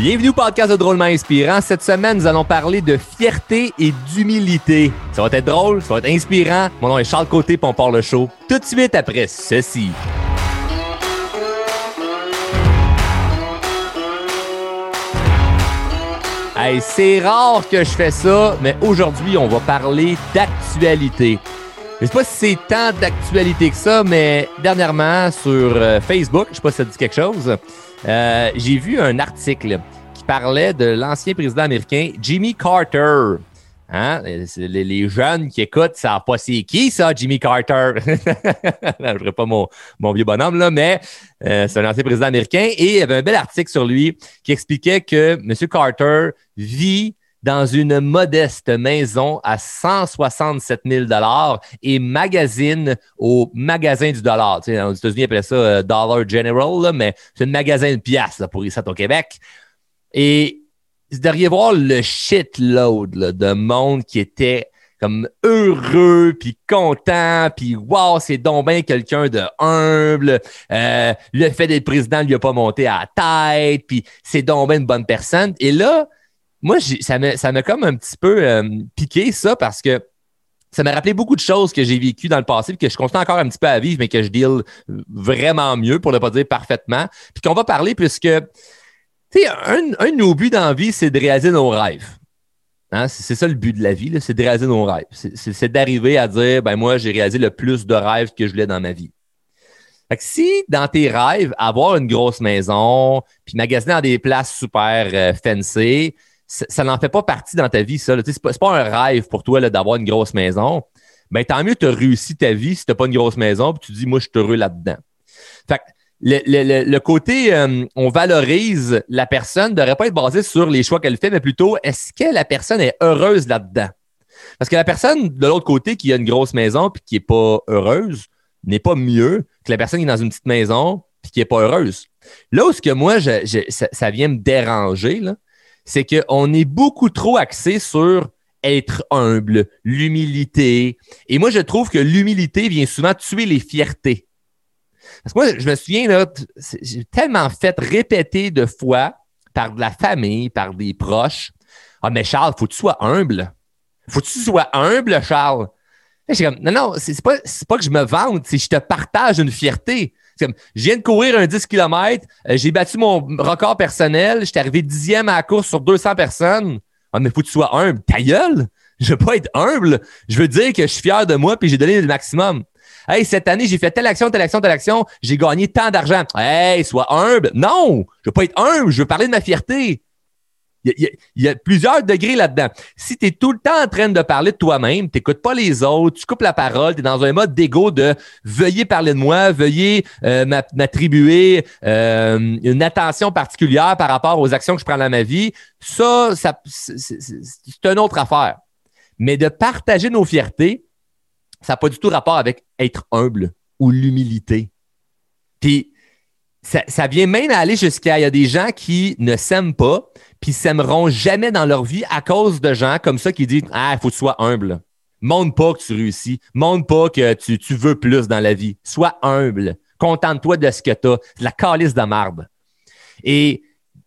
Bienvenue au podcast de Drôlement Inspirant. Cette semaine, nous allons parler de fierté et d'humilité. Ça va être drôle, ça va être inspirant. Mon nom est Charles Côté, puis on part le show tout de suite après ceci. Hey, c'est rare que je fais ça, mais aujourd'hui, on va parler d'actualité. Je sais pas si c'est tant d'actualité que ça, mais dernièrement sur euh, Facebook, je sais pas si ça dit quelque chose, euh, j'ai vu un article qui parlait de l'ancien président américain Jimmy Carter. Hein? Les, jeunes qui écoutent savent pas c'est qui ça, Jimmy Carter. je ne pas mon, mon, vieux bonhomme, là, mais euh, c'est un ancien président américain et il y avait un bel article sur lui qui expliquait que M. Carter vit dans une modeste maison à 167 000 et magazine au magasin du dollar. Tu aux États-Unis, ils appellent ça euh, Dollar General, mais c'est un magasin de pièces pour ça au Québec. Et vous devriez voir le shitload de monde qui était comme heureux, puis content, puis wow, c'est donc bien quelqu'un de humble. Euh, le fait d'être président lui a pas monté à la tête, puis c'est donc bien une bonne personne. Et là, moi, ça m'a ça comme un petit peu euh, piqué ça parce que ça m'a rappelé beaucoup de choses que j'ai vécues dans le passé, que je continue encore un petit peu à vivre, mais que je deal vraiment mieux, pour ne pas dire parfaitement. Puis qu'on va parler puisque, un, un, de nos buts dans la vie, c'est de réaliser nos rêves. Hein? C'est ça le but de la vie, c'est de réaliser nos rêves. C'est d'arriver à dire, ben moi, j'ai réalisé le plus de rêves que je voulais dans ma vie. Fait que si dans tes rêves, avoir une grosse maison, puis magasiner dans des places super euh, fancy, ça n'en fait pas partie dans ta vie, ça. C'est pas, pas un rêve pour toi d'avoir une grosse maison. Ben, tant mieux, tu as réussi ta vie si tu pas une grosse maison, puis tu dis, moi, je suis heureux là-dedans. Fait le, le, côté euh, on valorise la personne ne devrait pas être basé sur les choix qu'elle fait, mais plutôt est-ce que la personne est heureuse là-dedans? Parce que la personne de l'autre côté qui a une grosse maison puis qui n'est pas heureuse n'est pas mieux que la personne qui est dans une petite maison puis qui n'est pas heureuse. Là où ce que moi, ça, ça, vient me déranger, là, c'est qu'on est beaucoup trop axé sur être humble, l'humilité. Et moi, je trouve que l'humilité vient souvent tuer les fiertés. Parce que moi, je me souviens, j'ai tellement fait répéter de fois par de la famille, par des proches. Ah, mais Charles, faut que tu sois humble. Faut que tu sois humble, Charles. Comme, non, non, c'est pas, pas que je me vante, c'est que je te partage une fierté. Comme, je viens de courir un 10 km, euh, j'ai battu mon record personnel, j'étais arrivé dixième à la course sur 200 personnes. Ah, mais faut que tu sois humble. Ta gueule! Je veux pas être humble. Je veux dire que je suis fier de moi puis j'ai donné le maximum. Hey, cette année, j'ai fait telle action, telle action, telle action, j'ai gagné tant d'argent. Hey, sois humble. Non! Je veux pas être humble, je veux parler de ma fierté. Il y, a, plusieurs degrés là-dedans. Si tu es tout le temps en train de parler de toi-même, tu n'écoutes pas les autres, tu coupes la parole, tu es dans un mode d'ego de veuillez parler de moi, veuillez euh, m'attribuer euh, une attention particulière par rapport aux actions que je prends dans ma vie, ça, c'est une autre affaire. Mais de partager nos fiertés, ça n'a pas du tout rapport avec être humble ou l'humilité. Puis, ça, vient même aller jusqu'à il y a des gens qui ne s'aiment pas, puis s'aimeront jamais dans leur vie à cause de gens comme ça qui disent Ah, il faut que tu sois humble. Montre pas que tu réussis. Montre pas que tu, veux plus dans la vie. Sois humble. Contente-toi de ce que tu as. la calice de marde. Et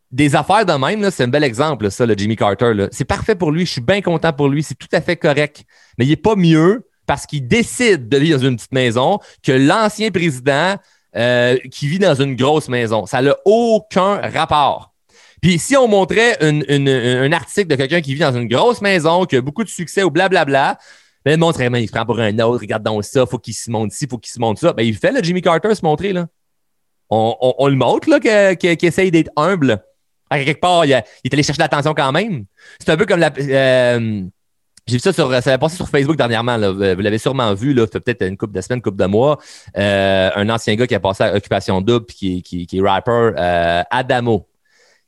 des affaires de même, c'est un bel exemple, ça, le Jimmy Carter. C'est parfait pour lui. Je suis bien content pour lui. C'est tout à fait correct. Mais il n'est pas mieux parce qu'il décide de vivre dans une petite maison que l'ancien président euh, qui vit dans une grosse maison. Ça n'a aucun rapport. Puis si on montrait un article de quelqu'un qui vit dans une grosse maison, qui a beaucoup de succès ou blablabla, ben, le monde serait, il se prend pour un autre, regarde donc ça, faut qu'il se montre ci, faut qu'il se montre ça. Ben, il fait le Jimmy Carter se montrer, là. On, le montre, là, qu'il essaye d'être humble. À quelque part, il, est allé chercher l'attention quand même. C'est un peu comme la. Euh, j'ai vu ça sur, ça passé sur Facebook dernièrement. Vous l'avez sûrement vu, là, peut-être une couple de semaines, couple de mois. Euh, un ancien gars qui a passé à Occupation Double, qui, qui, qui est rapper, euh, Adamo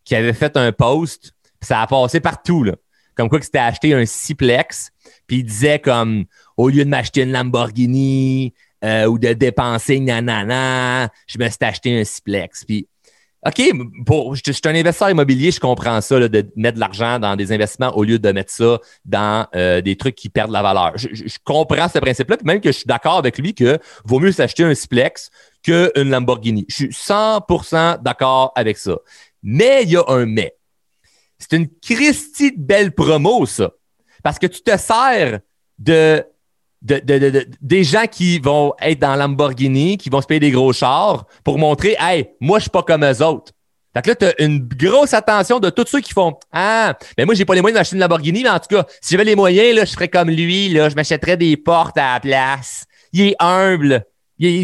qui avait fait un post, ça a passé partout, là. Comme quoi que c'était acheté un Ciplex, puis il disait comme au lieu de m'acheter une Lamborghini euh, ou de dépenser nanana, je me suis acheté un Ciplex. Puis OK, pour, je, suis un investisseur immobilier, je comprends ça, là, de mettre de l'argent dans des investissements au lieu de mettre ça dans euh, des trucs qui perdent la valeur. Je, je comprends ce principe-là, puis même que je suis d'accord avec lui que vaut mieux s'acheter un Ciplex qu'une Lamborghini. Je suis 100% d'accord avec ça. Mais il y a un mais. c'est une Christie de belle promo, ça. Parce que tu te sers de, de, des gens qui vont être dans Lamborghini, qui vont se payer des gros chars pour montrer, hey, moi, je suis pas comme eux autres. Que là, tu as une grosse attention de tous ceux qui font Ah, ben moi, j'ai pas les moyens d'acheter une Lamborghini, mais en tout cas, si j'avais les moyens, là, je ferais comme lui, là, je m'achèterais des portes à la place. Il est humble.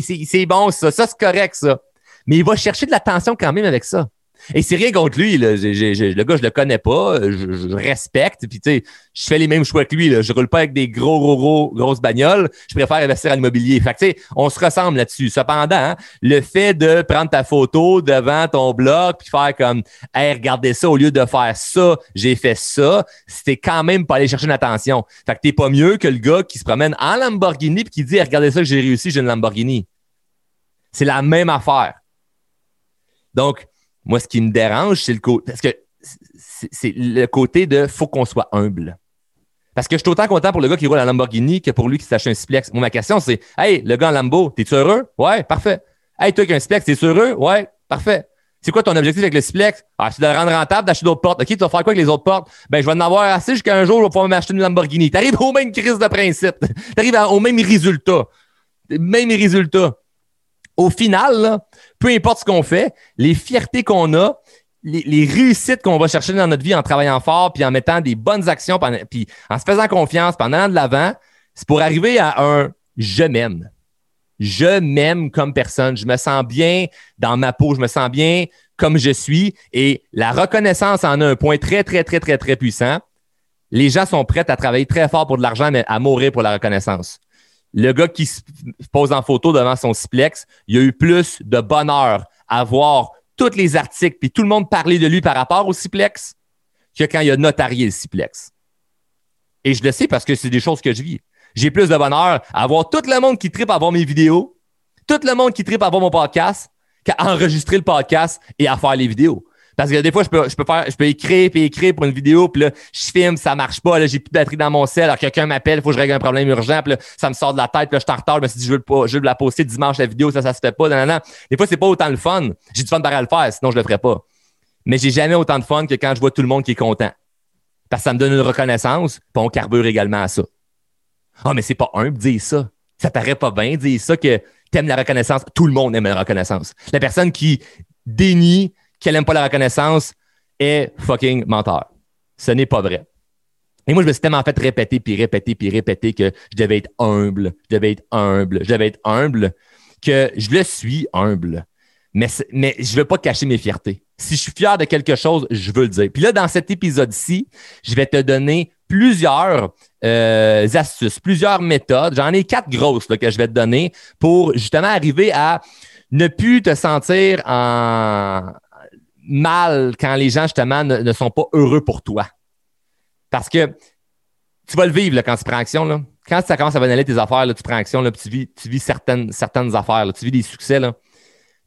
C'est bon, ça. Ça, c'est correct, ça. Mais il va chercher de l'attention quand même avec ça. Et c'est rien contre lui. Là. le gars, je le connais pas. Je, respecte. Puis, tu sais, je fais les mêmes choix que lui. Là. Je roule pas avec des gros, gros, gros, grosses bagnoles. Je préfère investir en immobilier. Fait que, tu sais, on se ressemble là-dessus. Cependant, hein, le fait de prendre ta photo devant ton blog puis faire comme, hey, regardez ça, au lieu de faire ça, j'ai fait ça, c'était quand même pas aller chercher une attention. Fait que t'es pas mieux que le gars qui se promène en Lamborghini puis qui dit, regardez ça que j'ai réussi, j'ai une Lamborghini. C'est la même affaire. Donc, moi, ce qui me dérange, c'est le côté. Parce que c'est le côté de faut qu'on soit humble. Parce que je suis autant content pour le gars qui roule à Lamborghini que pour lui qui s'achète un Splex. Moi, ma question, c'est Hey, le gars en Lambo, t'es-tu heureux? Ouais, parfait. Hey, toi qui un Splex, t'es heureux? Ouais, parfait. C'est quoi ton objectif avec le Splex? Ah, c'est de le rendre rentable, d'acheter d'autres portes. OK, tu vas faire quoi avec les autres portes? Ben, je vais en avoir assez jusqu'à un jour, je vais pouvoir m'acheter une Lamborghini. T'arrives au même crise de principe. T'arrives au même résultat. Même résultat au final, peu importe ce qu'on fait, les fiertés qu'on a, les, réussites qu'on va chercher dans notre vie en travaillant fort, puis en mettant des bonnes actions, puis en se faisant confiance, puis en de l'avant, c'est pour arriver à un je m'aime. Je m'aime comme personne. Je me sens bien dans ma peau. Je me sens bien comme je suis. Et la reconnaissance en a un point très, très, très, très, très puissant. Les gens sont prêts à travailler très fort pour de l'argent, mais à mourir pour la reconnaissance le gars qui se pose en photo devant son Ciplex, il a eu plus de bonheur à voir tous les articles puis tout le monde parler de lui par rapport au Ciplex que quand il a notarié le Ciplex. Et je le sais parce que c'est des choses que je vis. J'ai plus de bonheur à voir tout le monde qui tripe voir mes vidéos, tout le monde qui tripe voir mon podcast, qu'à enregistrer le podcast et à faire les vidéos. Parce que des fois, je peux, je peux faire, je peux écrire puis écrire pour une vidéo, puis là, je filme, ça marche pas, là, j'ai plus de batterie dans mon sel, alors quelqu'un m'appelle, il faut que je règle un problème urgent, puis là, ça me sort de la tête, puis là, je suis en retard, je je veux, pas, je veux la poster dimanche, la vidéo, ça, ça se fait pas, non, Des fois, c'est pas autant le fun. J'ai du fun à le faire, sinon je le ferais pas. Mais j'ai jamais autant de fun que quand je vois tout le monde qui est content. Parce que ça me donne une reconnaissance, puis on carbure également à ça. Ah, mais c'est pas humble dire ça. Ça paraît pas bien dire ça que t'aimes la reconnaissance. Tout le monde aime la reconnaissance. La personne qui dénie qu'elle n'aime pas la reconnaissance est fucking menteur. Ce n'est pas vrai. Et moi, je me suis tellement fait répéter, puis répéter, puis répéter que je devais être humble, je devais être humble, je devais être humble, que je le suis humble. Mais, mais je ne veux pas cacher mes fiertés. Si je suis fier de quelque chose, je veux le dire. Puis là, dans cet épisode-ci, je vais te donner plusieurs euh, astuces, plusieurs méthodes. J'en ai quatre grosses que je vais te donner pour justement arriver à ne plus te sentir en, mal quand les gens, justement, ne, sont pas heureux pour toi. Parce que tu vas le vivre là, quand tu prends action. Là. Quand ça commence à venir tes affaires, là, tu prends action, là, tu vis, tu vis certaines, certaines affaires, tu vis des succès. Là.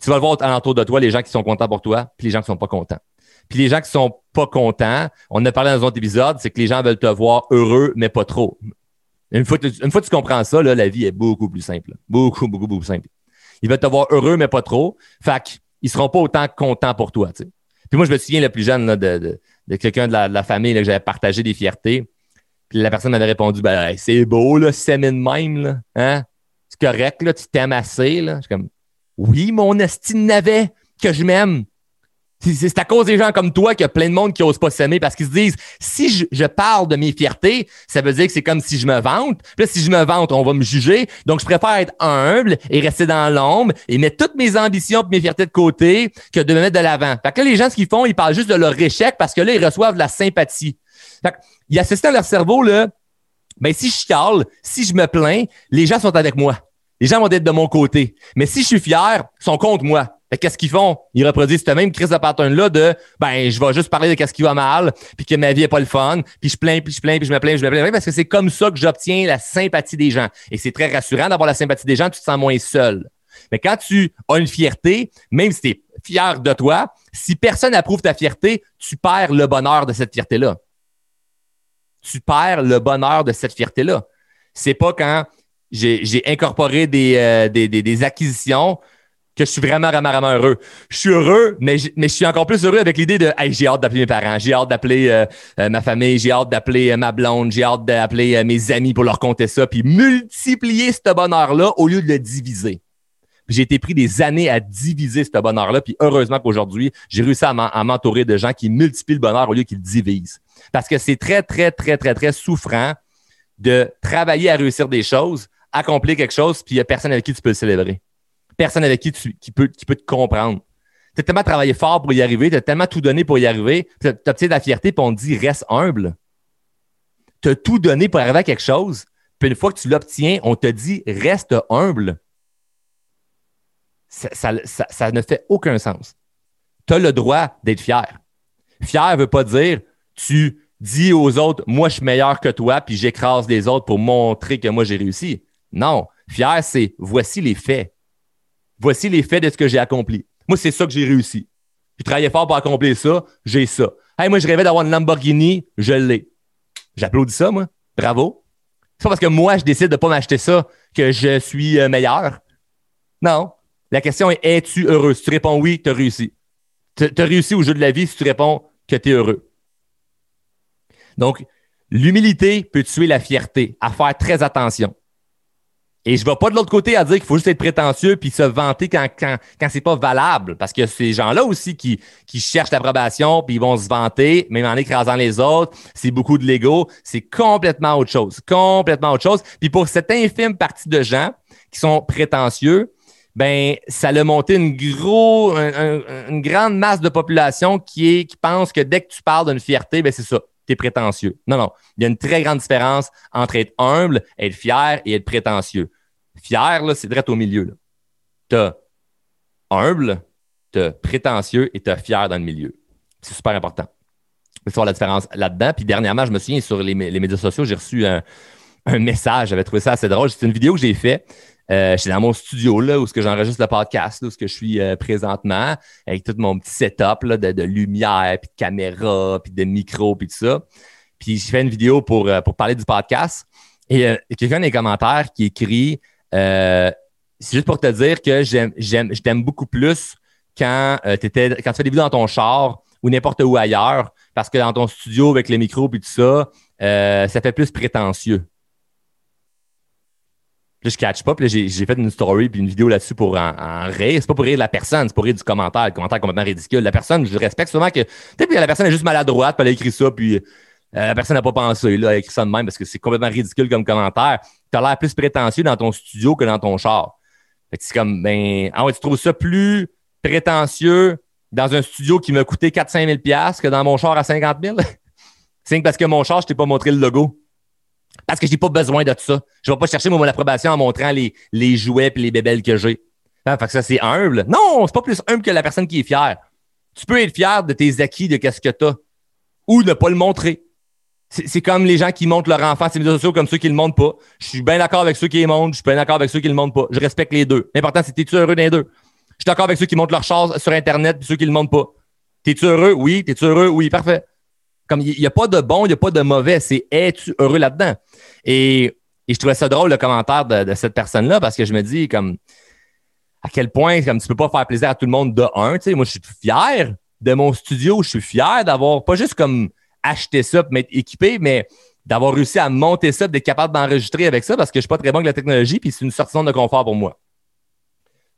Tu vas le voir alentour de toi, les gens qui sont contents pour toi, puis les gens qui sont pas contents. Puis les gens qui sont pas contents, on a parlé dans un autre épisode, c'est que les gens veulent te voir heureux, mais pas trop. Une fois, une fois que tu comprends ça, là, la vie est beaucoup plus simple. Beaucoup, beaucoup, beaucoup plus simple. Ils veulent te voir heureux, mais pas trop. Fait ils seront pas autant contents pour toi. Puis moi, je me souviens le plus jeune de, quelqu'un de la, famille que j'avais partagé des fiertés. Puis la personne m'avait répondu ben, c'est beau, là, de même. Là. Hein? C'est correct, là, tu t'aimes assez. Là. Je suis comme Oui, mon estime n'avait que je m'aime. C'est à cause des gens comme toi qu'il y a plein de monde qui n'osent pas s'aimer parce qu'ils se disent si je, parle de mes fiertés, ça veut dire que c'est comme si je me vante. Puis là, si je me vante, on va me juger. Donc, je préfère être humble et rester dans l'ombre et mettre toutes mes ambitions et mes fiertés de côté que de me mettre de l'avant. Fait que là, les gens, ce qu'ils font, ils parlent juste de leur échec parce que là, ils reçoivent de la sympathie. Fait ils assistent à leur cerveau, là. Mais si je chiale, si je me plains, les gens sont avec moi. Les gens vont être de mon côté. Mais si je suis fier, ils sont contre moi qu'est-ce qu'ils font? Ils reproduisent cette même crise de pattern-là de ben, je vais juste parler de qu'est-ce qui va mal, puis que ma vie est pas le fun, puis je plains, puis je plains, puis je me plains, je me plains, parce que c'est comme ça que j'obtiens la sympathie des gens. Et c'est très rassurant d'avoir la sympathie des gens, tu te sens moins seul. Mais quand tu as une fierté, même si tu es fier de toi, si personne approuve ta fierté, tu perds le bonheur de cette fierté-là. Tu perds le bonheur de cette fierté-là. C'est pas quand j'ai incorporé euh, des, des acquisitions que je suis vraiment, vraiment, heureux. Je suis heureux, mais je, suis encore plus heureux avec l'idée de j'ai hâte d'appeler mes parents, j'ai hâte d'appeler euh, euh, ma famille, j'ai hâte d'appeler euh, ma blonde, j'ai hâte d'appeler mes amis pour leur compter ça, puis multiplier ce bonheur-là au lieu de le diviser. J'ai été pris des années à diviser ce bonheur-là, puis heureusement qu'aujourd'hui, j'ai réussi à m'entourer de gens qui multiplient le bonheur au lieu qu'ils le divisent. Parce que c'est très, très, très, très, très souffrant de travailler à réussir des choses, accomplir quelque chose, puis il n'y a personne avec qui tu peux le célébrer personne avec qui tu qui te comprendre. Tu as tellement travaillé fort pour y arriver, tu as tellement tout donné pour y arriver, tu as obtenu de la fierté, puis on te dit reste humble. Tu as tout donné pour arriver à quelque chose, puis une fois que tu l'obtiens, on te dit reste humble. Ça, ne fait aucun sens. Tu as le droit d'être fier. Fier ne veut pas dire tu dis aux autres, moi je suis meilleur que toi, puis j'écrase les autres pour montrer que moi j'ai réussi. Non. Fier, c'est voici les faits voici les faits de ce que j'ai accompli. Moi, c'est ça que j'ai réussi. J'ai travaillé fort pour accomplir ça, j'ai ça. Hey, moi, je rêvais d'avoir une Lamborghini, je l'ai. J'applaudis ça, moi. Bravo. C'est pas parce que moi, je décide de pas m'acheter ça que je suis euh, meilleur. Non. La question est es-tu heureux? Si tu réponds oui, tu as réussi. Tu as réussi au jeu de la vie si tu réponds que tu es heureux. Donc, l'humilité peut tuer la fierté. À faire très attention. Et je ne vais pas de l'autre côté à dire qu'il faut juste être prétentieux puis se vanter quand, quand, quand c'est pas valable. Parce que ces gens-là aussi qui, qui cherchent l'approbation puis ils vont se vanter, même en écrasant les autres, c'est beaucoup de l'ego. C'est complètement autre chose. Complètement autre chose. Puis pour cette infime partie de gens qui sont prétentieux, ben ça a monté une gros, une grande masse de population qui est qui pense que dès que tu parles d'une fierté, ben c'est ça prétentieux. Non, non. Il y a une très grande différence entre être humble, être fier et être prétentieux. Fier, là, c'est direct au milieu. Tu as humble, tu as prétentieux et tu as fier dans le milieu. C'est super important. C'est voir la différence là-dedans. Puis dernièrement, je me souviens sur les, médias sociaux, j'ai reçu un, message. J'avais trouvé ça assez drôle. C'est une vidéo que j'ai faite. Euh, j'étais dans mon studio là, où j'enregistre le podcast, où je suis euh, présentement, avec tout mon petit setup là, de, lumière, puis de caméra, puis de micro, puis tout ça. Puis j'ai fait une vidéo pour, euh, pour parler du podcast. Et quelqu'un dans les commentaires qui écrit c'est juste pour te dire que je t'aime beaucoup plus quand, quand tu fais des vidéos dans ton char ou n'importe où ailleurs, parce que dans ton studio avec les micros et tout ça, ça fait plus prétentieux. Là, je catch pas. Puis j'ai, fait une story puis une vidéo là-dessus pour en, rire. C'est pas pour rire de la personne, c'est pour rire du commentaire. Le commentaire est complètement ridicule. La personne, je respecte souvent que. Peut-être que la personne est juste maladroite, puis elle a écrit ça, puis euh, la personne n'a pas pensé. Là, elle a écrit ça de même parce que c'est complètement ridicule comme commentaire. Tu as l'air plus prétentieux dans ton studio que dans ton char. Fait que c'est comme, ben, ah ouais, tu trouves ça plus prétentieux dans un studio qui m'a coûté 4-5 000 que dans mon char à 50 000? c'est parce que mon char, je t'ai pas montré le logo. Parce que j'ai pas besoin de ça. Je vais pas chercher mon approbation en montrant les, les jouets et les bébelles que j'ai. Ah, fait que ça, c'est humble. Non, c'est pas plus humble que la personne qui est fière. Tu peux être fier de tes acquis, de qu'est-ce que tu as. Ou ne pas le montrer. C'est comme les gens qui montrent leur enfant sur les médias sociaux comme ceux qui le montrent pas. Je suis bien d'accord avec ceux qui le montrent, je suis bien d'accord avec ceux qui le montrent pas. Je respecte les deux. L'important, c'est es-tu heureux des deux? Je suis d'accord avec ceux qui montrent leur chance sur Internet et ceux qui le montrent pas. T'es-tu heureux? Oui. T'es-tu heureux? Oui. Parfait. Comme il n'y a pas de bon, il n'y a pas de mauvais. C'est es-tu heureux là-dedans? Et, je trouvais ça drôle le commentaire de, cette personne-là parce que je me dis comme à quel point comme tu peux pas faire plaisir à tout le monde de un. Tu sais, moi, je suis fier de mon studio. Je suis fier d'avoir pas juste comme acheté ça pour m'être équipé, mais d'avoir réussi à monter ça, d'être capable d'enregistrer avec ça parce que je suis pas très bon avec la technologie, puis c'est une sortie de confort pour moi.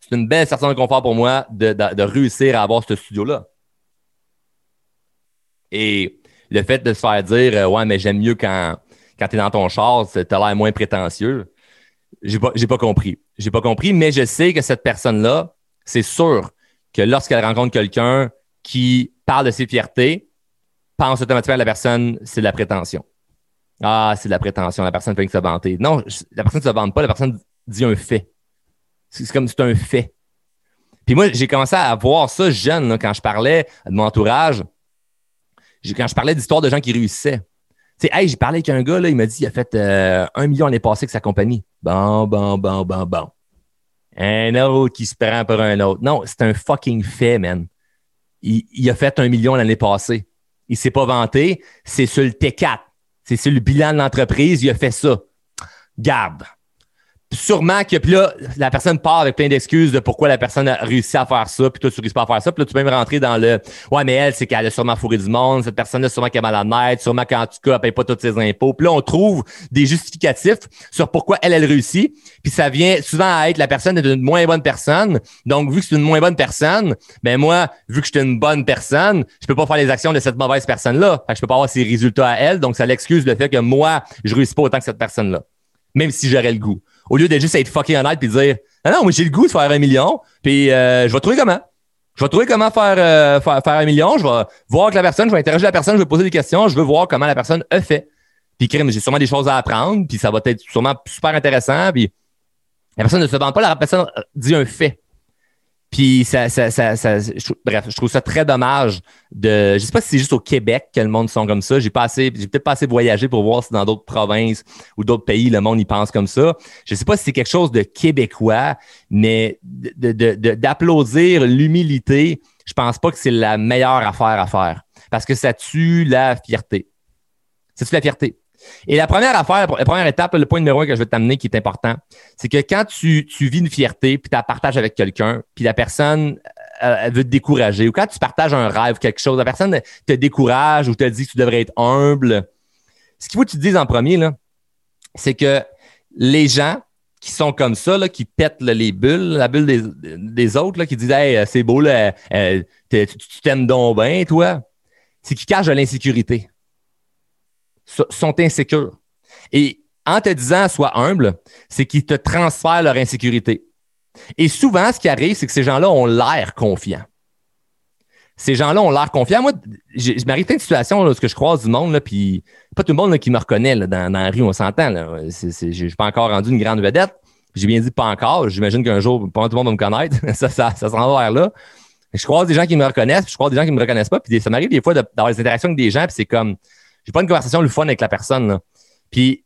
C'est une belle sortie de confort pour moi de, de réussir à avoir ce studio-là. Et le fait de se faire dire euh, Ouais, mais j'aime mieux quand, quand tu es dans ton char, tu as l'air moins prétentieux. J'ai pas, pas compris. J'ai pas compris, mais je sais que cette personne-là, c'est sûr que lorsqu'elle rencontre quelqu'un qui parle de ses fiertés, pense automatiquement à la personne, c'est de la prétention. Ah, c'est de la prétention, la personne peut se vanter. Non, la personne ne se vante pas, la personne dit un fait. C'est comme c'est un fait. Puis moi, j'ai commencé à voir ça jeune, quand je parlais de mon entourage quand je parlais d'histoires de gens qui réussissaient. Tu sais, hey, j'ai parlé avec un gars, là, il m'a dit qu'il a fait euh, un million l'année passée avec sa compagnie. Bon, bon, bon, bon, bon. Un autre qui se prend pour un autre. Non, c'est un fucking fait, man. Il, a fait un million l'année passée. Il s'est pas vanté. C'est sur le T4. C'est sur le bilan de l'entreprise. Il a fait ça. Garde. Sûrement que puis là, la personne part avec plein d'excuses de pourquoi la personne a réussi à faire ça, puis toi, tu réussis pas à faire ça. Puis là, tu peux même rentrer dans le Ouais, mais elle, c'est qu'elle a sûrement fourré du monde, cette personne-là, sûrement qu'elle est malade, sûrement qu'en tout cas, elle paye pas tous ses impôts. Puis là, on trouve des justificatifs sur pourquoi elle, elle réussit. Puis ça vient souvent à être la personne est une moins bonne personne. Donc, vu que c'est une moins bonne personne, ben moi, vu que je suis une bonne personne, je peux pas faire les actions de cette mauvaise personne-là. Je peux pas avoir ses résultats à elle. Donc, ça l'excuse le fait que moi, je réussis pas autant que cette personne-là. Même si j'aurais le goût au lieu de juste être fucking honnête puis dire ah non, moi j'ai le goût de faire un million, puis euh, je vais trouver comment. Je vais trouver comment faire, euh, faire, un million, je vais voir avec la personne, je vais interagir la personne, je vais poser des questions, je veux voir comment la personne a fait. Puis crème, j'ai sûrement des choses à apprendre, puis ça va être sûrement super intéressant, puis la personne ne se vend pas, la personne dit un fait. Puis ça, ça, ça, ça bref, je trouve ça très dommage de. Je sais pas si c'est juste au Québec que le monde sont comme ça. J'ai pas j'ai peut-être pas assez voyagé pour voir si dans d'autres provinces ou d'autres pays le monde y pense comme ça. Je sais pas si c'est quelque chose de québécois, mais d'applaudir de, de, l'humilité, je pense pas que c'est la meilleure affaire à faire parce que ça tue la fierté. Ça tue la fierté. Et la première affaire, la première étape, le point numéro un que je vais t'amener qui est important, c'est que quand tu, vis une fierté, puis tu la partages avec quelqu'un, puis la personne euh, veut te décourager, ou quand tu partages un rêve, quelque chose, la personne te décourage ou te dit que tu devrais être humble, ce qu'il faut que tu te dises en premier, c'est que les gens qui sont comme ça, là, qui pètent les bulles, la bulle des, autres, qui disent Hey, c'est beau, là, euh, tu t'aimes donc bien, toi, c'est qu'ils cachent de l'insécurité sont insécures. Et en te disant sois humble, c'est qu'ils te transfèrent leur insécurité. Et souvent, ce qui arrive, c'est que ces gens-là ont l'air confiants. Ces gens-là ont l'air confiants. Moi, je m'arrive plein de situations lorsque je croise du monde, puis pas tout le monde qui me reconnaît dans, la rue, on s'entend. Je suis pas encore rendu une grande vedette. J'ai bien dit pas encore. J'imagine qu'un jour, pas tout le monde va me connaître. ça, ça, ça s'en va vers là. Je croise des gens qui me reconnaissent, puis je croise des gens qui ne me reconnaissent pas. Puis ça m'arrive des fois d'avoir des interactions avec des gens, puis c'est comme j'ai pas une conversation le fun avec la personne. Là. Puis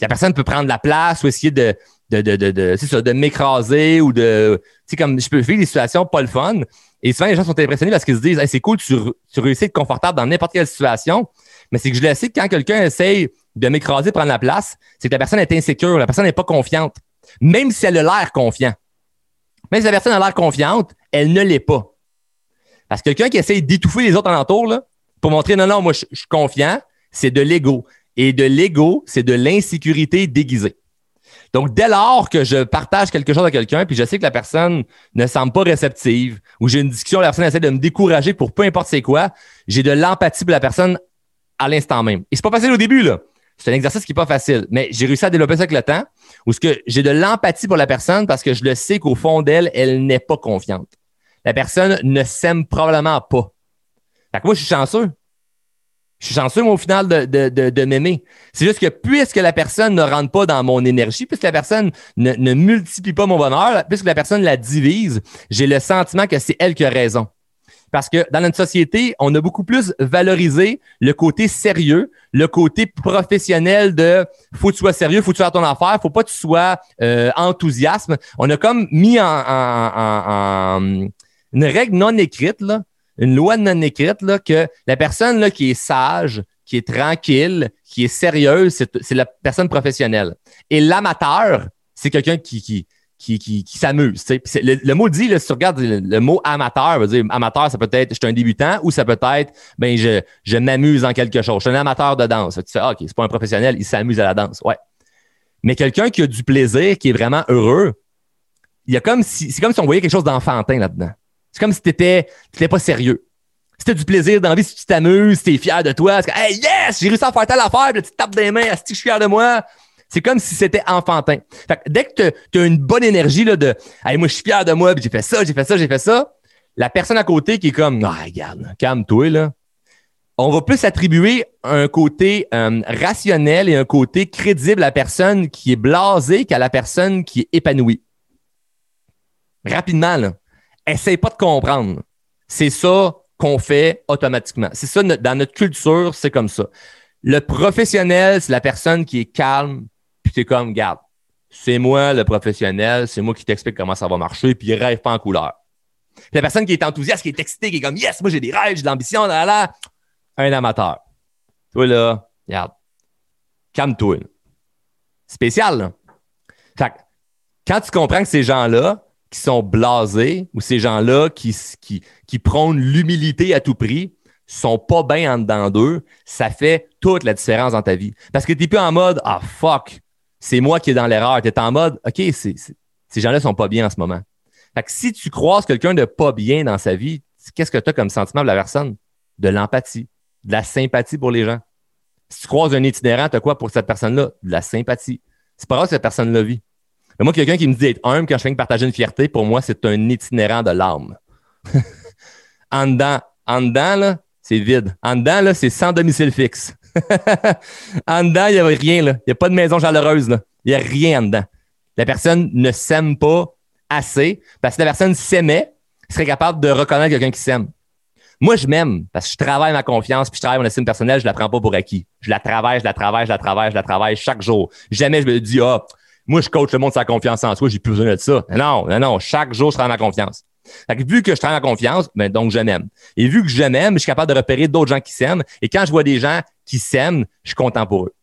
la personne peut prendre la place ou essayer de de, de, de, de, de m'écraser ou de. Tu sais, comme je peux vivre des situations pas le fun. Et souvent, les gens sont impressionnés parce qu'ils se disent c'est cool, tu, tu réussis à être confortable dans n'importe quelle situation. Mais c'est que je le sais que quand quelqu'un essaye de m'écraser, prendre la place, c'est que la personne est insécure, la personne n'est pas confiante. Même si elle a l'air confiant. Même si la personne a l'air confiante, elle ne l'est pas. Parce que quelqu'un qui essaye d'étouffer les autres alentours, là, pour montrer non, non, moi, je suis confiant, c'est de l'ego. Et de l'ego, c'est de l'insécurité déguisée. Donc, dès lors que je partage quelque chose à quelqu'un, puis je sais que la personne ne semble pas réceptive, ou j'ai une discussion, la personne essaie de me décourager pour peu importe c'est quoi, j'ai de l'empathie pour la personne à l'instant même. Et c'est pas facile au début, là. C'est un exercice qui est pas facile, mais j'ai réussi à développer ça avec le temps, où ce que j'ai de l'empathie pour la personne parce que je le sais qu'au fond d'elle, elle, n'est pas confiante. La personne ne s'aime probablement pas. Fait que moi, je suis chanceux. Je suis chanceux, moi, au final, de, de, de, m'aimer. C'est juste que puisque la personne ne rentre pas dans mon énergie, puisque la personne ne, ne multiplie pas mon bonheur, puisque la personne la divise, j'ai le sentiment que c'est elle qui a raison. Parce que dans notre société, on a beaucoup plus valorisé le côté sérieux, le côté professionnel de faut que tu sois sérieux, faut que tu sois ton affaire, faut pas que tu sois euh, enthousiasme. On a comme mis en, en, en, en une règle non écrite là, une loi non écrite là, que la personne là, qui est sage, qui est tranquille, qui est sérieuse, c'est la personne professionnelle. Et l'amateur, c'est quelqu'un qui, s'amuse. Le, le, mot dit, là, si tu regardes le, mot amateur, veut dire amateur, ça peut être je suis un débutant ou ça peut être ben je, m'amuse en quelque chose. Je suis un amateur de danse. Tu fais, ah, OK, c'est pas un professionnel, il s'amuse à la danse. Ouais. Mais quelqu'un qui a du plaisir, qui est vraiment heureux, il y a comme si, c'est comme si on voyait quelque chose d'enfantin là-dedans. C'est comme si tu n'étais pas sérieux. Si tu as du plaisir dans la vie, si tu t'amuses, si tu es fier de toi, que, hey, yes, j'ai réussi à faire telle affaire, puis tu tapes des mains, si je suis fier de moi? C'est comme si c'était enfantin. Fait dès que tu as une bonne énergie là, de hey, moi, je suis fier de moi, puis j'ai fait ça, j'ai fait ça, j'ai fait ça, la personne à côté qui est comme Ah, regarde, calme-toi, là. On va plus attribuer un côté euh, rationnel et un côté crédible à la personne qui est blasée qu'à la personne qui est épanouie. Rapidement, là essaye pas de comprendre. C'est ça qu'on fait automatiquement. C'est ça, dans notre culture, c'est comme ça. Le professionnel, c'est la personne qui est calme, puis c'est comme, garde, c'est moi le professionnel, c'est moi qui t'explique comment ça va marcher, puis il rêve pas en couleur. la personne qui est enthousiaste, qui est excitée, qui est comme, yes, moi j'ai des rêves, j'ai de l'ambition, là, là, un amateur. Toi là, regarde, calme-toi. Spécial, là. Fait Quand tu comprends que ces gens-là qui sont blasés ou ces gens-là qui, qui, qui prônent l'humilité à tout prix sont pas bien en dedans d'eux, ça fait toute la différence dans ta vie. Parce que tu n'es plus en mode Ah fuck, c'est moi qui est dans l'erreur. Tu es en mode OK, ces gens-là sont pas bien en ce moment. Fait que si tu croises quelqu'un de pas bien dans sa vie, qu'est-ce que tu as comme sentiment de la personne? De l'empathie, de la sympathie pour les gens. Si tu croises un itinérant, tu as quoi pour cette personne-là? De la sympathie. C'est pas grave si cette personne-là vit. Mais moi, quelqu'un qui me dit être humble quand je viens de partager une fierté, pour moi, c'est un itinérant de l'âme. en dedans, en dedans, là, c'est vide. En dedans, là, c'est sans domicile fixe. en dedans, il n'y a rien, là. Il n'y a pas de maison chaleureuse, là. Il n'y a rien en dedans. La personne ne s'aime pas assez parce que si la personne s'aimait, elle serait capable de reconnaître quelqu'un qui s'aime. Moi, je m'aime parce que je travaille ma confiance puis je travaille mon estime personnelle, je la prends pas pour acquis. Je la travaille, je la travaille, je la travaille, je la travaille chaque jour. Jamais je me dis, ah, moi, je coach le monde sa confiance en soi, j'ai plus besoin de ça. Non, non, non. Chaque jour, je travaille ma confiance. vu que je travaille ma confiance, ben, donc je m'aime. Et vu que je m'aime, je suis capable de repérer d'autres gens qui s'aiment. Et quand je vois des gens qui s'aiment, je suis content pour eux.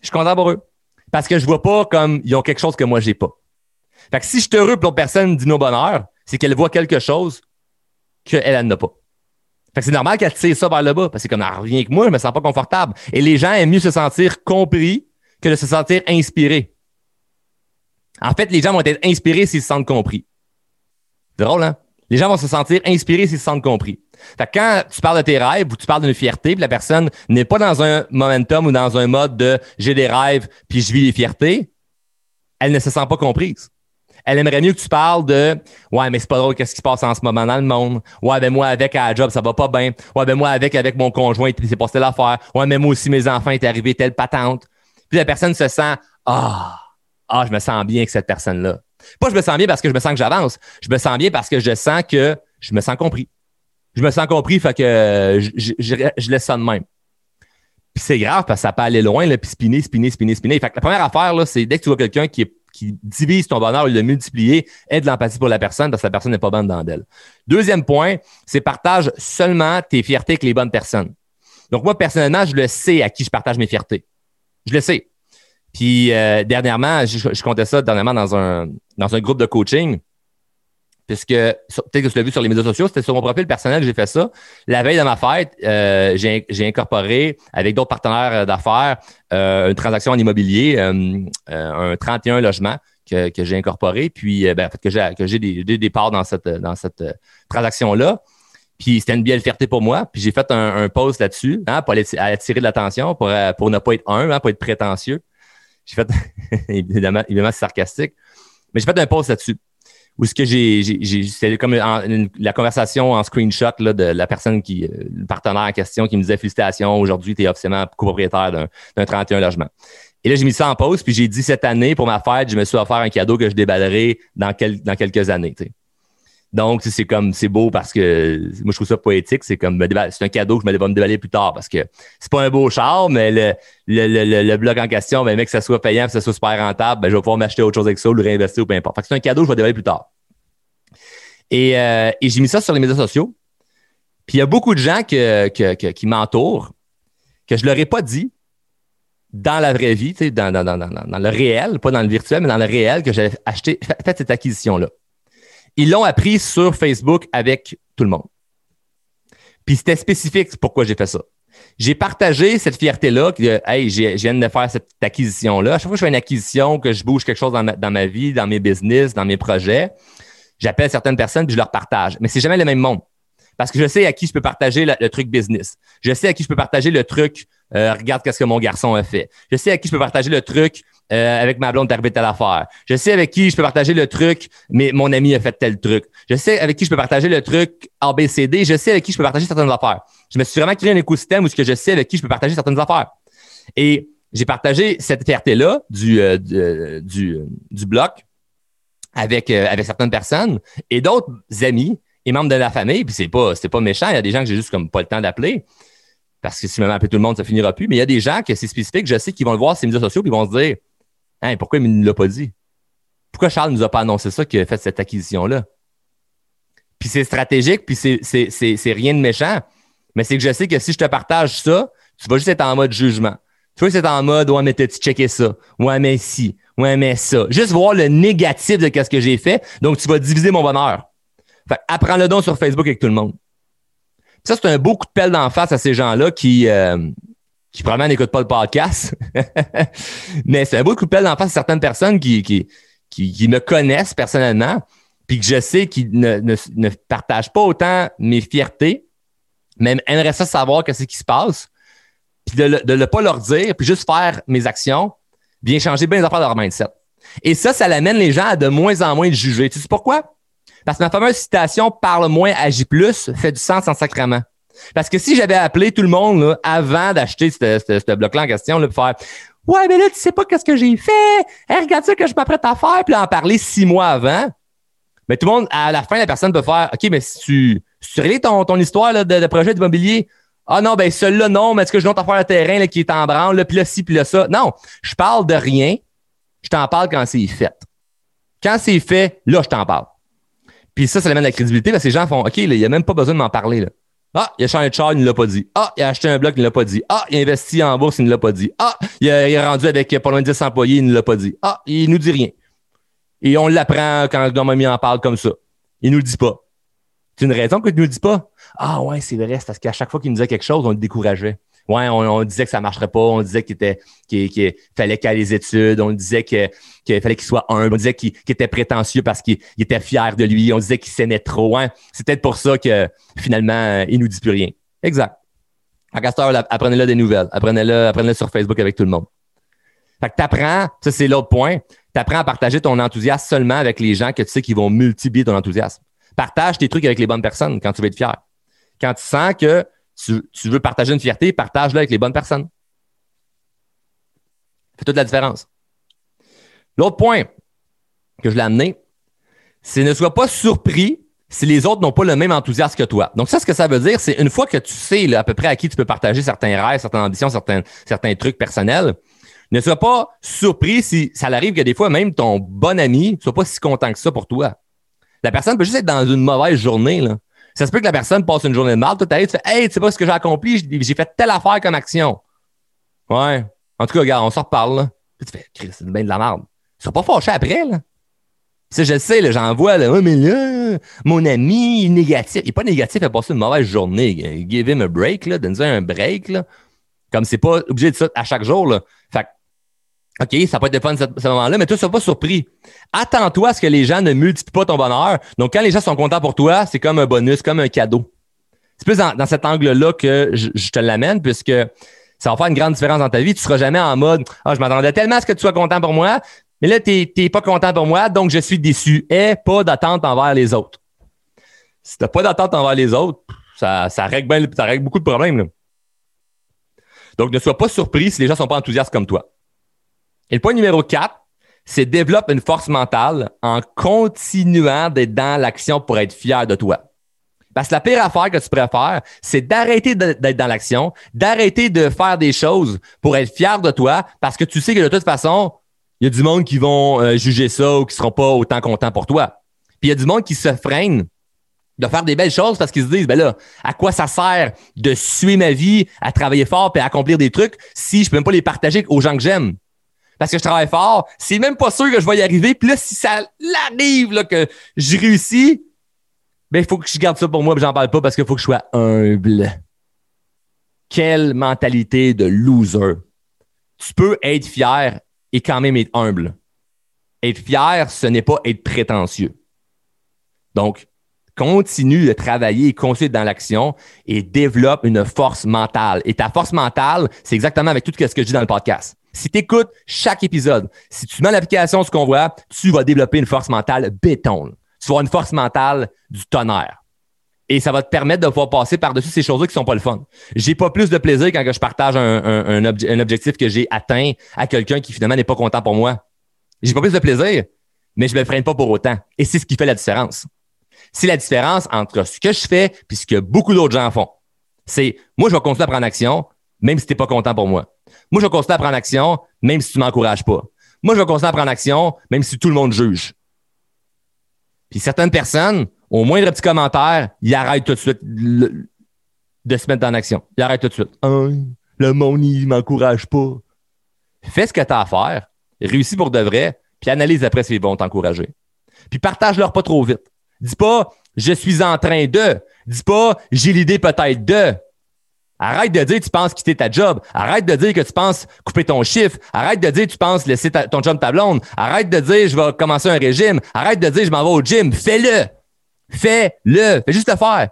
Je suis content pour eux. Parce que je vois pas comme ils ont quelque chose que moi, j'ai pas. Fait que si je te heureux pour personne dit nos bonheur, c'est qu'elle voit quelque chose qu'elle, elle n'a pas. Fait que c'est normal qu'elle tire ça vers le bas, parce que comme elle revient que moi, je me sens pas confortable. Et les gens aiment mieux se sentir compris que de se sentir inspirés. En fait, les gens vont être inspirés s'ils se sentent compris. Drôle, hein? Les gens vont se sentir inspirés s'ils se sentent compris. Fait que quand tu parles de tes rêves ou tu parles d'une fierté, puis la personne n'est pas dans un momentum ou dans un mode de j'ai des rêves puis je vis les fiertés, elle ne se sent pas comprise. Elle aimerait mieux que tu parles de Ouais, mais c'est pas drôle, qu'est-ce qui se passe en ce moment dans le monde? Ouais, ben moi, avec à la job, ça va pas bien. Ouais, ben moi, avec, avec mon conjoint, c'est passé l'affaire. Ouais, mais moi aussi, mes enfants étaient arrivés telle patente. Puis la personne se sent Ah, ah, je me sens bien avec cette personne-là. Pas je me sens bien parce que je me sens que j'avance. Je me sens bien parce que je sens que je me sens compris. Je me sens compris, fait que je, laisse ça de même. Puis c'est grave parce que ça peut aller loin, puis spinner, spinner, spinner, spinner. Fait que la première affaire, là, c'est dès que tu vois quelqu'un qui, qui divise ton bonheur, il le multiplier, aide de l'empathie pour la personne parce que la personne n'est pas bonne dans d'elle. Deuxième point, c'est partage seulement tes fiertés avec les bonnes personnes. Donc moi, personnellement, je le sais à qui je partage mes fiertés. Je le sais. Puis euh, dernièrement, je, comptais ça dernièrement dans un, dans un groupe de coaching. Puisque, peut-être que tu l'as vu sur les médias sociaux, c'était sur mon profil personnel que j'ai fait ça. La veille de ma fête, euh, j'ai incorporé avec d'autres partenaires d'affaires euh, une transaction en immobilier, un 31 logements que, que j'ai incorporé, puis ben, en fait, que j'ai des, des, parts dans cette, dans cette transaction-là. Puis c'était une belle fierté pour moi. Puis j'ai fait un, un post là-dessus hein, pour attirer de l'attention, pour, pour ne pas être un, hein, pour être prétentieux. J'ai fait, évidemment, évidemment c'est sarcastique, mais j'ai fait un post là-dessus. Où ce que j'ai, c'est comme la conversation en screenshot là, de la personne qui, euh, le partenaire en question qui me disait félicitations, aujourd'hui, tu es officiellement copropriétaire d'un, d'un 31 logements. Et là, j'ai mis ça en pause, puis j'ai dit cette année, pour ma fête, je me suis offert un cadeau que je déballerai dans, quel, dans quelques années. Donc, c'est comme, c'est beau parce que moi, je trouve ça poétique. C'est comme, c'est un cadeau que je vais me déballer plus tard parce que c'est pas un beau char, mais le, le, le, le bloc en question, ben, mec, que ça soit payant, que ça soit super rentable, ben, je vais pouvoir m'acheter autre chose avec ça ou le réinvestir ou peu importe. Fait que c'est un cadeau que je vais déballer plus tard. Et, euh, j'ai mis ça sur les médias sociaux. Puis il y a beaucoup de gens que, que, qui m'entourent que je leur ai pas dit dans la vraie vie, dans, dans, dans, dans, le réel, pas dans le virtuel, mais dans le réel, que j'avais acheté, fait cette acquisition-là. Ils l'ont appris sur Facebook avec tout le monde. Puis c'était spécifique pourquoi j'ai fait ça. J'ai partagé cette fierté-là, que hey, je viens de faire cette acquisition-là. À chaque fois que je fais une acquisition, que je bouge quelque chose dans ma, dans ma vie, dans mes business, dans mes projets, j'appelle certaines personnes puis je leur partage. Mais c'est jamais le même monde. Parce que je sais à qui je peux partager le, truc business. Je sais à qui je peux partager le truc euh, regarde qu'est-ce que mon garçon a fait. Je sais à qui je peux partager le truc euh, avec ma blonde, t'es arrivé telle affaire. Je sais avec qui je peux partager le truc, mais mon ami a fait tel truc. Je sais avec qui je peux partager le truc ABCD. Je sais avec qui je peux partager certaines affaires. Je me suis vraiment créé un écosystème où ce que je sais avec qui je peux partager certaines affaires. Et j'ai partagé cette fierté-là du, euh, du, bloc avec, avec certaines personnes et d'autres amis et membres de la famille. Puis c'est pas, pas méchant. Il y a des gens que j'ai juste comme pas le temps d'appeler parce que si je m'appelle tout le monde, ça finira plus. Mais il y a des gens que c'est spécifique, je sais qu'ils vont le voir sur les médias sociaux, puis ils vont se dire Hein, pourquoi il ne nous l'a pas dit? Pourquoi Charles ne nous a pas annoncé ça qu'il a fait cette acquisition-là? Puis c'est stratégique, puis c'est rien de méchant. Mais c'est que je sais que si je te partage ça, tu vas juste être en mode jugement. Tu juste être en mode Ouais, mais t'as-tu checké ça? Ouais, mais si? Ouais, mais ça. Juste voir le négatif de ce que j'ai fait. Donc, tu vas diviser mon bonheur. Fait apprends-le donc sur Facebook avec tout le monde. Ça, c'est un beau coup de pelle d'en face à ces gens-là qui, euh, qui probablement n'écoutent pas le podcast. mais c'est un beau coup de pelle d'en face à certaines personnes qui, qui, qui, me connaissent personnellement, puis que je sais qu'ils ne, ne, partagent pas autant mes fiertés, mais aimeraient ça savoir qu'est-ce qui se passe, puis de ne le, pas leur dire, puis juste faire mes actions, bien changer bien les affaires de leur mindset. Et ça, ça l'amène les gens à de moins en moins juger. Tu sais pourquoi? Parce que ma fameuse citation parle moins, agit plus fait du sens en sacrement. Parce que si j'avais appelé tout le monde avant d'acheter ce bloc-là en question, là, pour faire Ouais, mais là, tu sais pas qu'est-ce que j'ai fait. regarde ça que je m'apprête à faire, puis en parler six mois avant. Mais tout le monde, à la fin, la personne peut faire OK, mais si tu, si tu ton, ton histoire là, de, projet d'immobilier, ah non, ben celui-là, non, mais est-ce que je dois t'en faire le terrain là, qui est en branle, là, puis là, ci, puis là, ça. Non, je parle de rien. Je t'en parle quand c'est fait. Quand c'est fait, là, je t'en parle. Puis ça, ça amène la crédibilité parce que les gens font OK, il n'y a même pas besoin de m'en parler. Là. Ah, il a changé de char, il ne l'a pas dit. Ah, il a acheté un bloc, il ne l'a pas dit. Ah, il a investi en bourse, il ne l'a pas dit. Ah, il, est rendu avec pas loin de 10 employés, il ne l'a pas dit. Ah, il nous dit rien. Et on l'apprend quand le mamie en parle comme ça. Il nous le dit pas. C'est une raison qu'il ne nous le dit pas? Ah ouais, c'est vrai, c'est parce qu'à chaque fois qu'il nous disait quelque chose, on le décourageait. Ouais, on, disait que ça marcherait pas, on disait qu'il était qu'il fallait qu'il ait les études, on disait qu'il fallait qu'il soit humble, on disait qu'il était prétentieux parce qu'il était fier de lui, on disait qu'il s'aimait trop. Hein. C'est peut-être pour ça que finalement, il nous dit plus rien. Exact. À Castor, apprenez-le des nouvelles, apprenez-le apprenez sur Facebook avec tout le monde. Fait que t'apprends, ça c'est l'autre point, t'apprends à partager ton enthousiasme seulement avec les gens que tu sais qui vont multiplier ton enthousiasme. Partage tes trucs avec les bonnes personnes quand tu veux être fier. Quand tu sens que tu, veux partager une fierté, partage-la avec les bonnes personnes. fait toute la différence. L'autre point que je l'ai amené, c'est ne sois pas surpris si les autres n'ont pas le même enthousiasme que toi. Donc, ça, ce que ça veut dire, c'est une fois que tu sais à peu près à qui tu peux partager certains rêves, certaines ambitions, certains, certains trucs personnels, ne sois pas surpris si ça arrive que des fois, même ton bon ami ne soit pas si content que ça pour toi. La personne peut juste être dans une mauvaise journée. Là. Ça se peut que la personne passe une journée de mal, toi, tu fais Hey, tu sais pas ce que j'ai accompli, j'ai fait telle affaire comme action. Ouais. En tout cas, regarde, on s'en reparle, là. Puis tu fais, Chris, c'est bien de la merde. Tu seras pas fâché après, là. sais, je sais, j'en vois, là, oh, mais là, mon ami, négatif. Il est pas négatif, il a passé une mauvaise journée. Give him a break, là, donne-lui un break, là. Comme c'est pas obligé de ça à chaque jour, là. Fait OK, ça peut être de fun ce, ce moment-là, mais toi, ne sois pas surpris. Attends-toi à ce que les gens ne multiplient pas ton bonheur. Donc, quand les gens sont contents pour toi, c'est comme un bonus, comme un cadeau. C'est plus dans, cet angle-là que je, te l'amène, puisque ça va faire une grande différence dans ta vie. Tu ne seras jamais en mode Ah, je m'attendais tellement à ce que tu sois content pour moi, mais là, tu n'es pas content pour moi, donc je suis déçu. Et pas d'attente envers les autres. Si tu n'as pas d'attente envers les autres, ça, règle ça règle beaucoup de problèmes. Donc, ne sois pas surpris si les gens ne sont pas enthousiastes comme toi. Et le point numéro 4, c'est développe une force mentale en continuant d'être dans l'action pour être fier de toi. Parce que la pire affaire que tu préfères, c'est d'arrêter d'être dans l'action, d'arrêter de faire des choses pour être fier de toi parce que tu sais que de toute façon, il y a du monde qui vont euh, juger ça ou qui seront pas autant contents pour toi. Puis il y a du monde qui se freine de faire des belles choses parce qu'ils se disent, ben là, à quoi ça sert de suer ma vie, à travailler fort et à accomplir des trucs si je peux même pas les partager aux gens que j'aime? Parce que je travaille fort. C'est même pas sûr que je vais y arriver. Puis là, si ça arrive là, que je réussis, ben, il faut que je garde ça pour moi et j'en parle pas parce qu'il faut que je sois humble. Quelle mentalité de loser. Tu peux être fier et quand même être humble. Être fier, ce n'est pas être prétentieux. Donc, continue de travailler et continue dans l'action et développe une force mentale. Et ta force mentale, c'est exactement avec tout ce que je dis dans le podcast. Si tu écoutes chaque épisode, si tu mets l'application ce qu'on voit, tu vas développer une force mentale béton. Tu vas avoir une force mentale du tonnerre. Et ça va te permettre de pouvoir passer par-dessus ces choses-là qui sont pas le fun. J'ai pas plus de plaisir quand je partage un, objectif que j'ai atteint à quelqu'un qui finalement n'est pas content pour moi. J'ai pas plus de plaisir, mais je me freine pas pour autant. Et c'est ce qui fait la différence. C'est la différence entre ce que je fais et ce que beaucoup d'autres gens font. C'est moi, je vais continuer à prendre action, même si tu n'es pas content pour moi. Moi, je vais continuer à prendre action, même si tu ne m'encourages pas. Moi, je vais continuer à prendre action, même si tout le monde juge. Puis certaines personnes, au moindre petit commentaire, ils arrêtent tout de suite de se mettre en action. Ils arrêtent tout de suite. le monde, il ne m'encourage pas. Fais ce que tu as à faire. réussis pour de vrai, puis analyse après s'ils vont t'encourager. Puis partage-leur pas trop vite. Dis pas je suis en train de. Dis pas j'ai l'idée peut-être de. Arrête de dire que tu penses quitter ta job. Arrête de dire que tu penses couper ton chiffre. Arrête de dire que tu penses laisser ton job ta blonde. Arrête de dire je vais commencer un régime. Arrête de dire je m'en vais au gym. Fais-le. Fais-le. Fais juste le faire.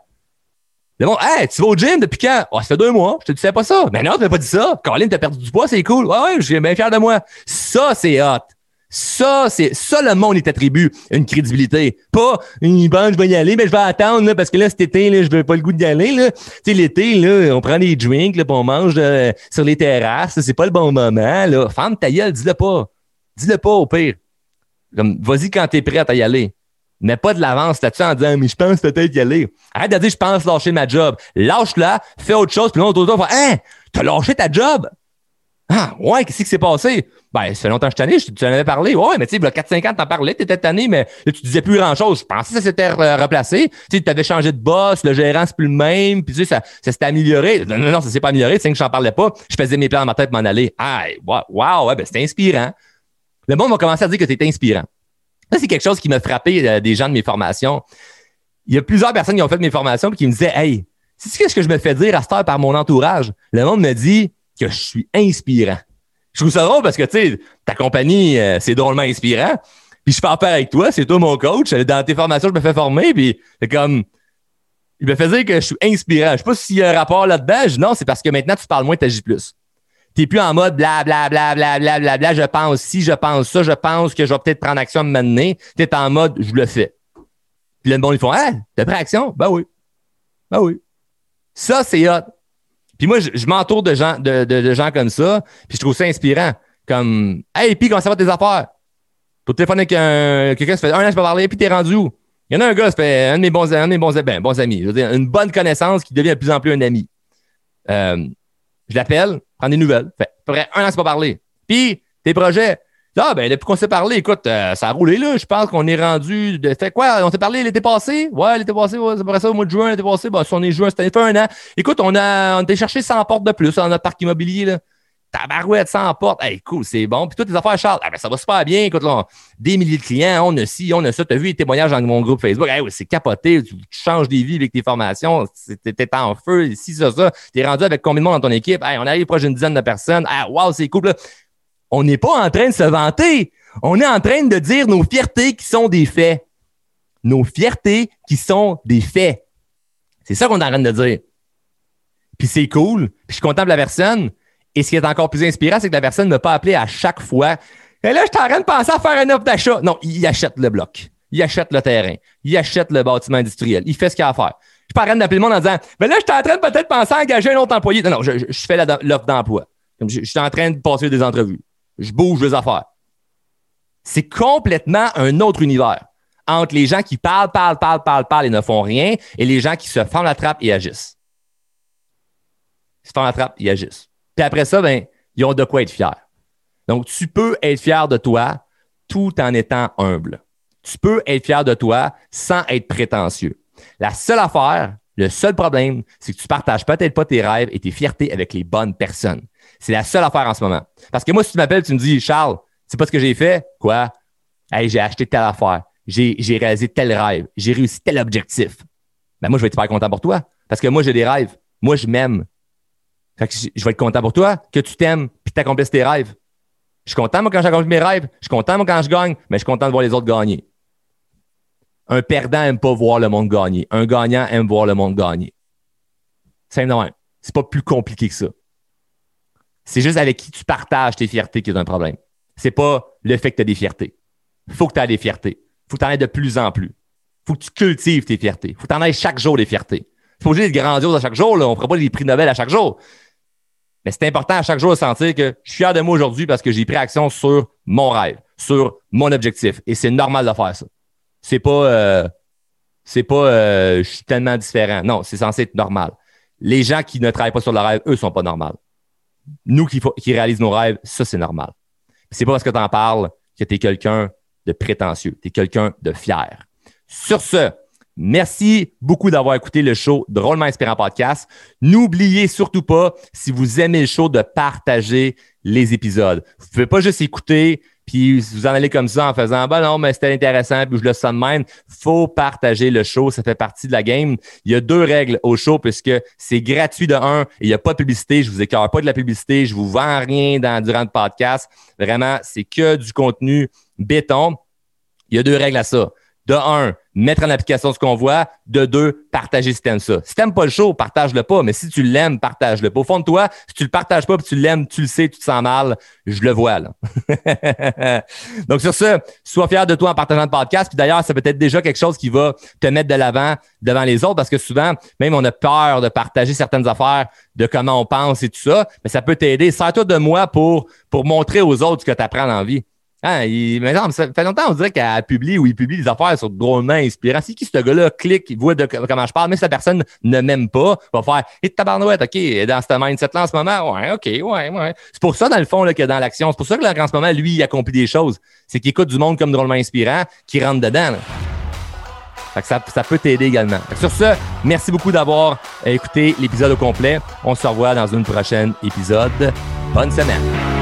Le monde, hey, tu vas au gym depuis quand? Oh, ça fait deux mois. Je te disais pas ça. Mais non, tu m'as pas dit ça. Caroline, t'as perdu du poids, c'est cool. Ouais, ouais, je suis bien fier de moi. Ça, c'est hot. Ça, c'est ça le monde est attribue une crédibilité. Pas bon, je vais y aller, mais je vais attendre là, parce que là, cet été, là, je n'ai pas le goût d'y aller. Tu sais, l'été, là, on prend des drinks, là, on mange euh, sur les terrasses, c'est pas le bon moment. Là. Femme ta gueule, dis-le pas. Dis-le pas au pire. Comme vas-y quand t'es prête à y aller. Mais pas de l'avance là-dessus en disant mais je pense peut-être y aller. Arrête de dire je pense lâcher ma job. Lâche-la, fais autre chose, puis l'autre autour, Hein, t'as lâché ta job? Ah, ouais, qu'est-ce qui s'est passé? Ben, ça fait longtemps que je t'en tu en avais parlé. Ouais, mais tu sais, il y a 4-5 ans, t'en parlais, t'étais tanné, mais là, tu disais plus grand-chose. Je pensais que ça s'était replacé. Tu sais, t'avais changé de boss, le gérant, c'est plus le même, puis tu sais, ça, ça s'était amélioré. Non, non, non, ça s'est pas amélioré, c'est que j'en parlais pas. Je faisais mes plans dans ma tête m'en aller. Ah, wow, ouais, ben, c'était inspirant. Le monde va commencer à dire que t'es inspirant. Ça, c'est quelque chose qui m'a frappé euh, des gens de mes formations. Il y a plusieurs personnes qui ont fait mes formations et qui me disaient, hey, c'est ce que je me fais dire à cette heure par mon entourage? Le monde me dit que je suis inspirant. Je trouve ça drôle parce que, tu sais, ta compagnie, euh, c'est drôlement inspirant. Puis je fais affaire avec toi, c'est toi mon coach. Dans tes formations, je me fais former. Puis c'est comme, il me fait dire que je suis inspirant. Je sais pas s'il y a un rapport là-dedans. non, c'est parce que maintenant, tu parles moins, tu agis plus. Tu n'es plus en mode bla bla bla bla bla bla bla, je pense si, je pense ça, je pense que je vais peut-être prendre action à me mener. Tu es en mode je le fais. Puis le monde, ils font Ah, t'as pris action? Ben oui. Ben oui. Ça, c'est hot. Puis moi, je, m'entoure de gens, de, gens comme ça, puis je trouve ça inspirant. Comme, hey, puis comment ça va tes affaires? Pour téléphoner avec quelqu'un, ça fait un an, je peux parler, puis t'es rendu où? Il y en a un gars, ça fait un de mes bons, un de mes bons, ben, bons amis. Je veux dire, une bonne connaissance qui devient de plus en plus un ami. Euh, je l'appelle, prends des nouvelles. Fait à un an, c'est pas parler. Puis, tes projets. Ah, ben, depuis qu'on s'est parlé, écoute, euh, ça a roulé là. Je pense qu'on est rendu. De... Fait quoi? On s'est parlé l'été passé? Ouais, l'été passé, ouais, c'est ça, au mois de juin, l'été passé. Bah, si on est juin, c'était fait un an. Écoute, on a, on été chercher 100 portes de plus dans notre parc immobilier, là. Tabarouette, 100 portes. Hey, cool, c'est bon. Puis toutes tes affaires, Charles. Ah, ben, ça va super bien. Écoute, là, des milliers de clients, on a ci, on a ça. Tu as vu les témoignages dans mon groupe Facebook? Hey, c'est capoté. Tu, changes des vies avec tes formations. T'es en feu, ici, ça, ça. T'es rendu avec combien de monde dans ton équipe? Hey, on arrive proche d'une dizaine de personnes. Ah, wow, c'est cool. Là. On n'est pas en train de se vanter. On est en train de dire nos fiertés qui sont des faits. Nos fiertés qui sont des faits. C'est ça qu'on est en train de dire. Puis c'est cool. Puis je suis content de la personne. Et ce qui est encore plus inspirant, c'est que la personne ne m'a pas appelé à chaque fois. Et là, je suis en train de penser à faire un offre d'achat. Non, il achète le bloc. Il achète le terrain. Il achète le bâtiment industriel. Il fait ce qu'il a à faire. Je suis pas en train d'appeler le monde en disant, mais là, je suis en train de peut-être penser à engager un autre employé. Non, non, je, fais l'offre d'emploi. Je, je suis en train de passer des entrevues. Je bouge les affaires. C'est complètement un autre univers entre les gens qui parlent, parlent, parlent, parlent, parlent et ne font rien et les gens qui se font la trappe et agissent. Ils se font la trappe et agissent. Puis après ça, ben, ils ont de quoi être fiers. Donc, tu peux être fier de toi tout en étant humble. Tu peux être fier de toi sans être prétentieux. La seule affaire, le seul problème, c'est que tu partages peut-être pas tes rêves et tes fiertés avec les bonnes personnes. C'est la seule affaire en ce moment. Parce que moi, si tu m'appelles, tu me dis, Charles, c'est pas ce que j'ai fait? Quoi? Hey, j'ai acheté telle affaire. J'ai, réalisé tel rêve. J'ai réussi tel objectif. Ben, moi, je vais être super content pour toi. Parce que moi, j'ai des rêves. Moi, je m'aime. Je vais être content pour toi, que tu t'aimes, puis que tu accomplisses tes rêves. Je suis content, moi, quand j'accomplis mes rêves. Je suis content, quand je gagne, mais je suis content de voir les autres gagner. Un perdant aime pas voir le monde gagner. Un gagnant aime voir le monde gagner. Simplement. C'est pas plus compliqué que ça. C'est juste avec qui tu partages tes fiertés qui est un problème. C'est pas le fait que tu as des fiertés. Faut que tu aies des fiertés. Faut que tu en aies de plus en plus. Faut que tu cultives tes fiertés. Faut que tu en aies chaque jour des fiertés. C'est pas obligé d'être grandiose à chaque jour. Là. On fera pas des prix Nobel à chaque jour. Mais c'est important à chaque jour de sentir que je suis fier de moi aujourd'hui parce que j'ai pris action sur mon rêve, sur mon objectif. Et c'est normal de faire ça. C'est pas, euh, c'est pas, euh, je suis tellement différent. Non, c'est censé être normal. Les gens qui ne travaillent pas sur leur rêve, eux, sont pas normaux. Nous qui, réalisent nos rêves, ça, c'est normal. C'est pas parce que tu en parles que tu es quelqu'un de prétentieux. Tu es quelqu'un de fier. Sur ce, Merci beaucoup d'avoir écouté le show Drôlement Inspirant Podcast. N'oubliez surtout pas, si vous aimez le show, de partager les épisodes. Vous pouvez pas juste écouter, puis vous en allez comme ça en faisant bah non mais c'était intéressant puis je le sens de même faut partager le show ça fait partie de la game. Il y a deux règles au show puisque c'est gratuit de un et il n'y a pas de publicité je vous écœure pas de la publicité je vous vends rien dans durant le podcast. Vraiment c'est que du contenu béton. Il y a deux règles à ça. De un, mettre en application ce qu'on voit. De deux, partager si t'aimes ça. Si t'aimes pas le show, partage-le pas. Mais si tu l'aimes, partage-le. Au fond de toi, si tu le partages pas, puis tu l'aimes, tu le sais, tu te sens mal, je le vois là. Donc sur ce, sois fier de toi en partageant le podcast. Puis d'ailleurs, ça peut être déjà quelque chose qui va te mettre de l'avant devant les autres parce que souvent, même on a peur de partager certaines affaires de comment on pense et tout ça. Mais ça peut t'aider. Sers-toi de moi pour, pour montrer aux autres ce que tu apprends dans la vie. Ah, il, mais non, ça fait longtemps, on dirait qu'elle publie ou il publie des affaires sur drôlement inspirant. Si qui ce gars-là? Clique, il voit comment je parle, mais si la personne ne m'aime pas, va faire Et tabarnouette, OK, dans ce mindset-là en ce moment, ouais, OK, ouais, ouais. C'est pour ça, dans le fond, là, que dans l'action, c'est pour ça que là, en ce moment, lui, il accomplit des choses. C'est qu'il écoute du monde comme drôlement inspirant, qui rentre dedans. Fait que ça, ça peut t'aider également. sur ce, merci beaucoup d'avoir écouté l'épisode au complet. On se revoit dans une prochaine épisode. Bonne semaine.